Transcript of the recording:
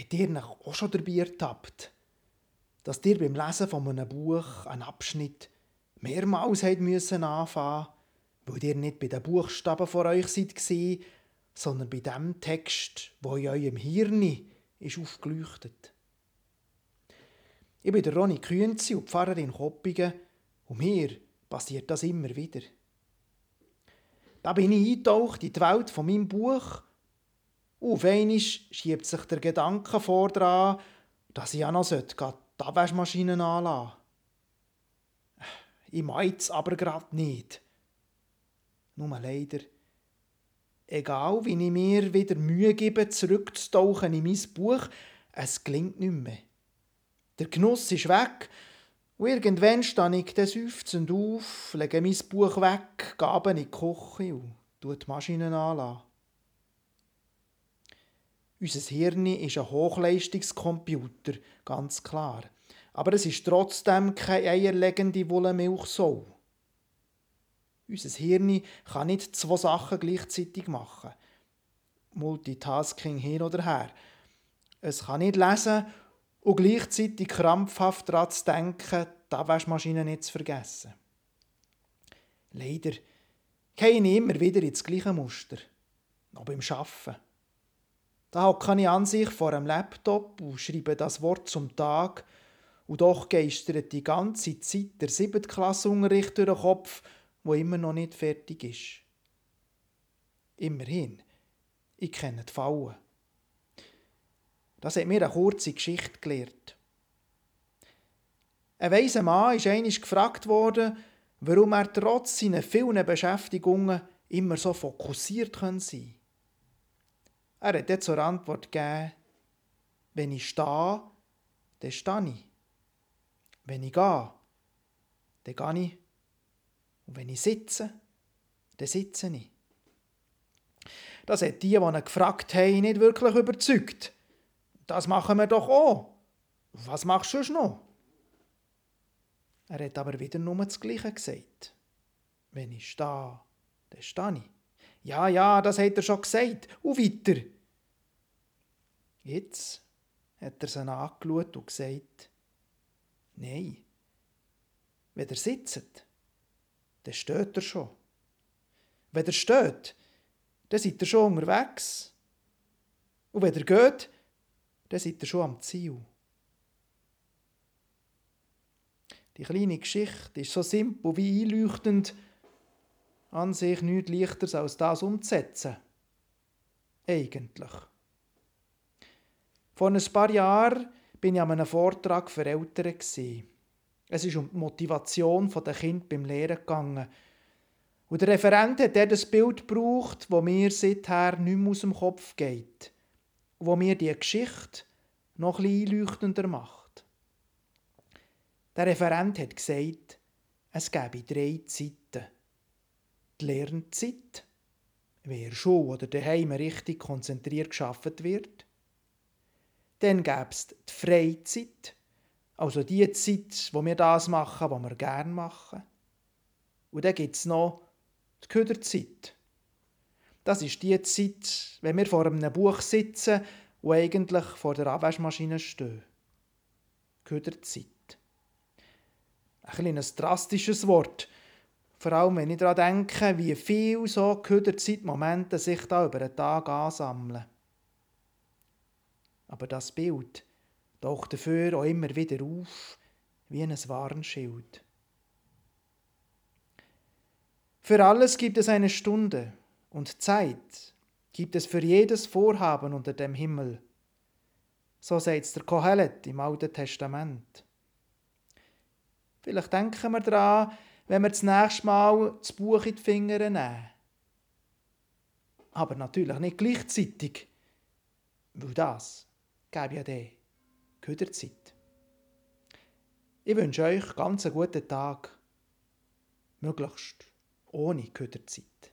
Habt ihr euch auch schon dabei ertappt, dass ihr beim Lesen von einem Buch einen Abschnitt mehrmals habt müssen anfangen weil ihr nicht bei den Buchstaben vor euch seid, sondern bei dem Text, wo in eurem Hirn ist aufgeleuchtet. Ich bin der Ronny Künzi und Pfarrerin Koppingen und mir passiert das immer wieder. Da bin ich eingetaucht in die Welt von meinem Buch auf einmal schiebt sich der Gedanke vor dran, dass ich auch noch die Abwaschmaschine anlassen Ich meine es aber gerade nicht. Nur leider, egal wie ich mir wieder Mühe gebe, zurückzutauchen in mein Buch, es gelingt nicht mehr. Der Genuss ist weg und irgendwann stehe ich dann seufzend auf, lege mein Buch weg, gabe in die Küche und die Maschine anlassen. Unser Hirn ist ein Hochleistungskomputer, ganz klar. Aber es ist trotzdem keine eierlegende Wollmilchsau. Unser Hirn kann nicht zwei Sachen gleichzeitig machen. Multitasking hin oder her. Es kann nicht lesen und gleichzeitig krampfhaft daran zu denken, die Abwaschmaschine nicht zu vergessen. Leider gehe ich immer wieder ins gleiche Muster, noch beim Arbeiten. Da hocke ich an sich vor einem Laptop und schreibe das Wort zum Tag und doch geistert die ganze Zeit der Siebtklassunterricht durch den Kopf wo immer noch nicht fertig ist. Immerhin, ich kenne die Fallen. Das hat mir eine kurze Geschichte gelehrt. Ein weiser Mann ist einmal gefragt worden, warum er trotz seiner vielen Beschäftigungen immer so fokussiert sein kann. Er hat dann zur Antwort gegeben, wenn ich stehe, dann stehe ich. Wenn ich gehe, dann gehe ich und wenn ich sitze, dann sitze ich. Das hat die, die ihn gefragt haben, nicht wirklich überzeugt. Das machen wir doch auch. Was machst du noch? Er hat aber wieder nur das Gleiche gesagt. Wenn ich stehe, dann stehe ich. Ja, ja, das hat er schon gesagt. Und weiter. Jetzt hat er sie angeschaut und gesagt, nein, wenn ihr sitzt, dann steht er schon. Wenn er steht, dann seid ihr schon unterwegs. Und wenn er geht, dann seid ihr schon am Ziel. Die kleine Geschichte ist so simpel wie einleuchtend, an sich nichts leichter als das umzusetzen. Eigentlich. Vor ein paar Jahren bin ich an einem Vortrag für Eltern. Es ist um die Motivation der Kind beim Lehren gegangen. Und der Referent hat das Bild gebraucht, das mir seither nicht mehr aus dem Kopf geht. Und wo mir die Geschichte noch etwas einleuchtender macht. Der Referent hat gesagt, es gäbe drei Zeiten. Die Lernzeit, wenn in Schule oder daheim richtig konzentriert geschafft wird. Dann gäbe es die Freizeit, also die Zeit, wo wir das machen, was wir gerne machen. Und dann gibt es noch die Köderzeit. Das ist die Zeit, wenn wir vor einem Buch sitzen und eigentlich vor der Abwaschmaschine stehen. Köderzeit. Ein kleines drastisches Wort. Vor allem, wenn ich daran denke, wie viele so Köderzeitmomente sich da über den Tag ansammeln. Aber das Bild, taucht dafür auch immer wieder auf wie ein Warnschild. Für alles gibt es eine Stunde und Zeit gibt es für jedes Vorhaben unter dem Himmel. So sagt der Kohelet im Alten Testament. Vielleicht denken wir daran, wenn wir das nächste Mal das Buch in die Finger nehmen. Aber natürlich nicht gleichzeitig, weil das gäbe ja den Köderzeit. Ich wünsche euch ganz einen guten Tag, möglichst ohne Köderzeit.